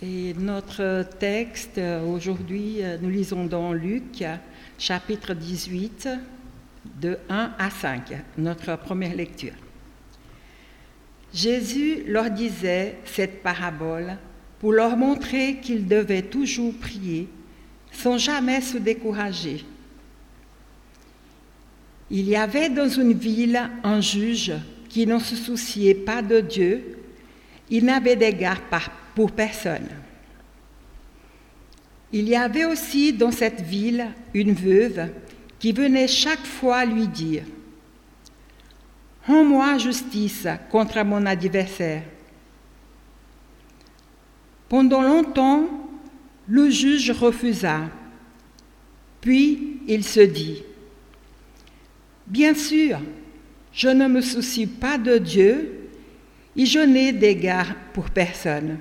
Et notre texte aujourd'hui, nous lisons dans Luc, chapitre 18, de 1 à 5, notre première lecture. Jésus leur disait cette parabole pour leur montrer qu'ils devaient toujours prier sans jamais se décourager. Il y avait dans une ville un juge qui ne se souciait pas de Dieu, il n'avait d'égard personne. Il y avait aussi dans cette ville une veuve qui venait chaque fois lui dire Rends-moi justice contre mon adversaire. Pendant longtemps, le juge refusa. Puis il se dit, Bien sûr, je ne me soucie pas de Dieu et je n'ai d'égard pour personne.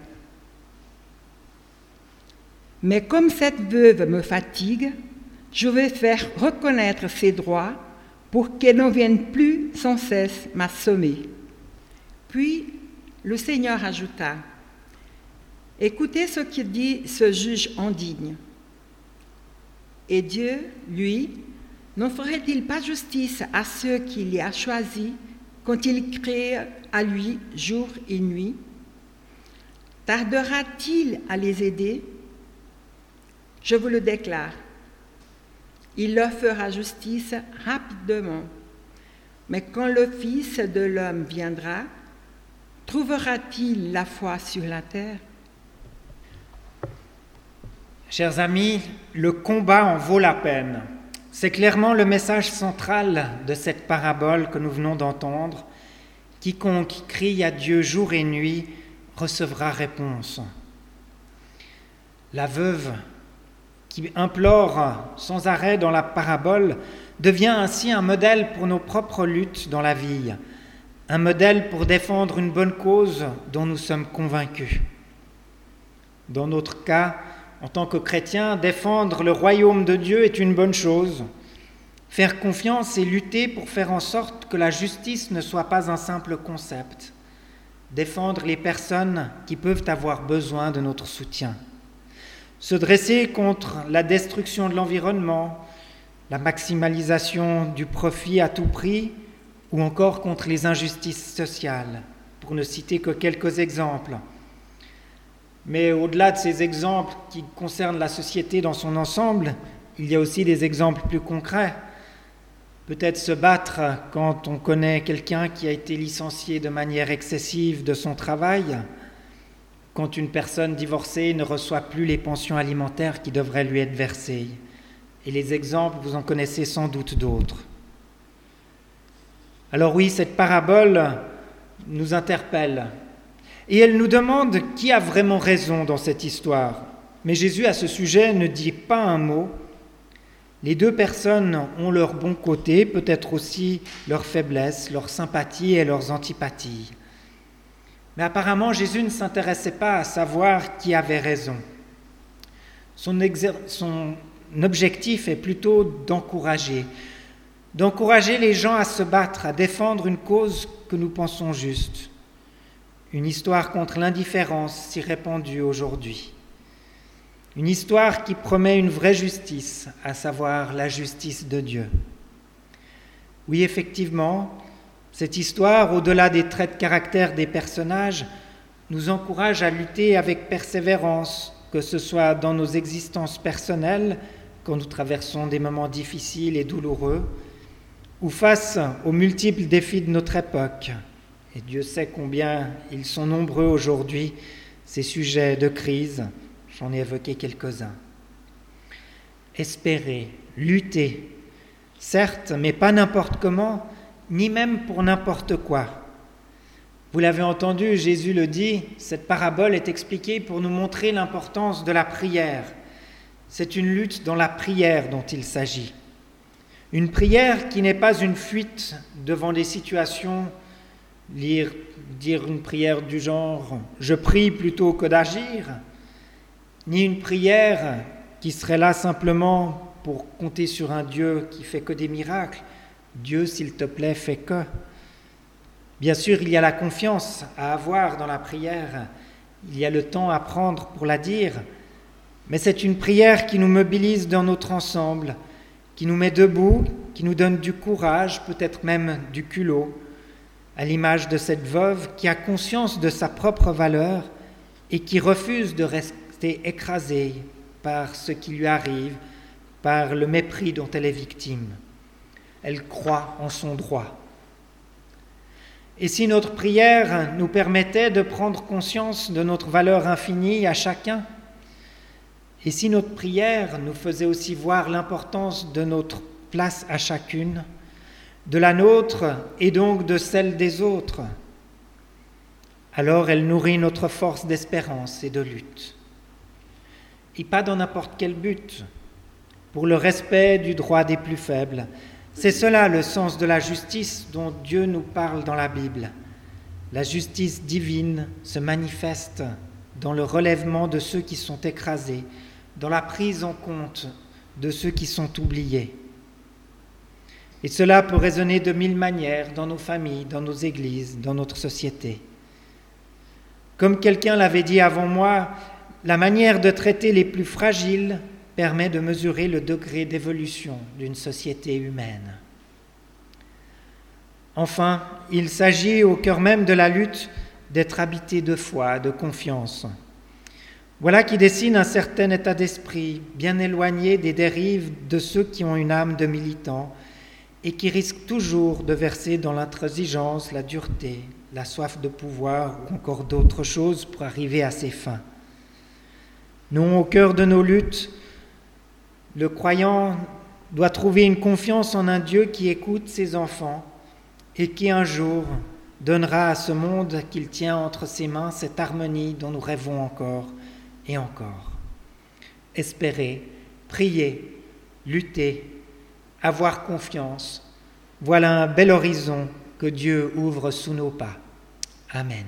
Mais comme cette veuve me fatigue, je vais faire reconnaître ses droits pour qu'elle ne vienne plus sans cesse m'assommer. Puis le Seigneur ajouta, Écoutez ce que dit ce juge indigne. Et Dieu, lui, ne ferait-il pas justice à ceux qu'il a choisis quand il crée à lui jour et nuit? Tardera-t-il à les aider? Je vous le déclare, il leur fera justice rapidement. Mais quand le Fils de l'homme viendra, trouvera-t-il la foi sur la terre? Chers amis, le combat en vaut la peine. C'est clairement le message central de cette parabole que nous venons d'entendre. Quiconque crie à Dieu jour et nuit recevra réponse. La veuve qui implore sans arrêt dans la parabole devient ainsi un modèle pour nos propres luttes dans la vie, un modèle pour défendre une bonne cause dont nous sommes convaincus. Dans notre cas, en tant que chrétiens, défendre le royaume de Dieu est une bonne chose. Faire confiance et lutter pour faire en sorte que la justice ne soit pas un simple concept. Défendre les personnes qui peuvent avoir besoin de notre soutien. Se dresser contre la destruction de l'environnement, la maximalisation du profit à tout prix ou encore contre les injustices sociales, pour ne citer que quelques exemples. Mais au-delà de ces exemples qui concernent la société dans son ensemble, il y a aussi des exemples plus concrets. Peut-être se battre quand on connaît quelqu'un qui a été licencié de manière excessive de son travail, quand une personne divorcée ne reçoit plus les pensions alimentaires qui devraient lui être versées. Et les exemples, vous en connaissez sans doute d'autres. Alors oui, cette parabole nous interpelle et elle nous demande qui a vraiment raison dans cette histoire. Mais Jésus, à ce sujet, ne dit pas un mot. Les deux personnes ont leur bon côté, peut-être aussi leurs faiblesses, leurs sympathies et leurs antipathies. Mais apparemment, Jésus ne s'intéressait pas à savoir qui avait raison. Son, objectif est plutôt d'encourager, d'encourager les gens à se battre, à défendre une cause que nous pensons juste. Une histoire contre l'indifférence si répandue aujourd'hui. Une histoire qui promet une vraie justice, à savoir la justice de Dieu. Oui, effectivement, cette histoire, au-delà des traits de caractère des personnages, nous encourage à lutter avec persévérance, que ce soit dans nos existences personnelles, quand nous traversons des moments difficiles et douloureux, ou face aux multiples défis de notre époque, et Dieu sait combien ils sont nombreux aujourd'hui, ces sujets de crise. J'en ai évoqué quelques-uns. Espérer, lutter, certes, mais pas n'importe comment, ni même pour n'importe quoi. Vous l'avez entendu, Jésus le dit, cette parabole est expliquée pour nous montrer l'importance de la prière. C'est une lutte dans la prière dont il s'agit. Une prière qui n'est pas une fuite devant des situations dire une prière du genre je prie plutôt que d'agir, ni une prière qui serait là simplement pour compter sur un Dieu qui fait que des miracles. Dieu, s'il te plaît, fait que. Bien sûr, il y a la confiance à avoir dans la prière, il y a le temps à prendre pour la dire, mais c'est une prière qui nous mobilise dans notre ensemble, qui nous met debout, qui nous donne du courage, peut-être même du culot, à l'image de cette veuve qui a conscience de sa propre valeur et qui refuse de rester écrasée par ce qui lui arrive, par le mépris dont elle est victime. Elle croit en son droit. Et si notre prière nous permettait de prendre conscience de notre valeur infinie à chacun, et si notre prière nous faisait aussi voir l'importance de notre place à chacune, de la nôtre et donc de celle des autres, alors elle nourrit notre force d'espérance et de lutte. Et pas dans n'importe quel but, pour le respect du droit des plus faibles, c'est cela le sens de la justice dont Dieu nous parle dans la Bible. La justice divine se manifeste dans le relèvement de ceux qui sont écrasés, dans la prise en compte de ceux qui sont oubliés. Et cela peut résonner de mille manières dans nos familles, dans nos églises, dans notre société. Comme quelqu'un l'avait dit avant moi, la manière de traiter les plus fragiles permet de mesurer le degré d'évolution d'une société humaine. Enfin, il s'agit au cœur même de la lutte d'être habité de foi, de confiance. Voilà qui dessine un certain état d'esprit, bien éloigné des dérives de ceux qui ont une âme de militant et qui risquent toujours de verser dans l'intransigeance, la dureté, la soif de pouvoir ou encore d'autres choses pour arriver à ses fins. Non, au cœur de nos luttes, le croyant doit trouver une confiance en un Dieu qui écoute ses enfants et qui un jour donnera à ce monde qu'il tient entre ses mains cette harmonie dont nous rêvons encore et encore. Espérer, prier, lutter, avoir confiance, voilà un bel horizon que Dieu ouvre sous nos pas. Amen.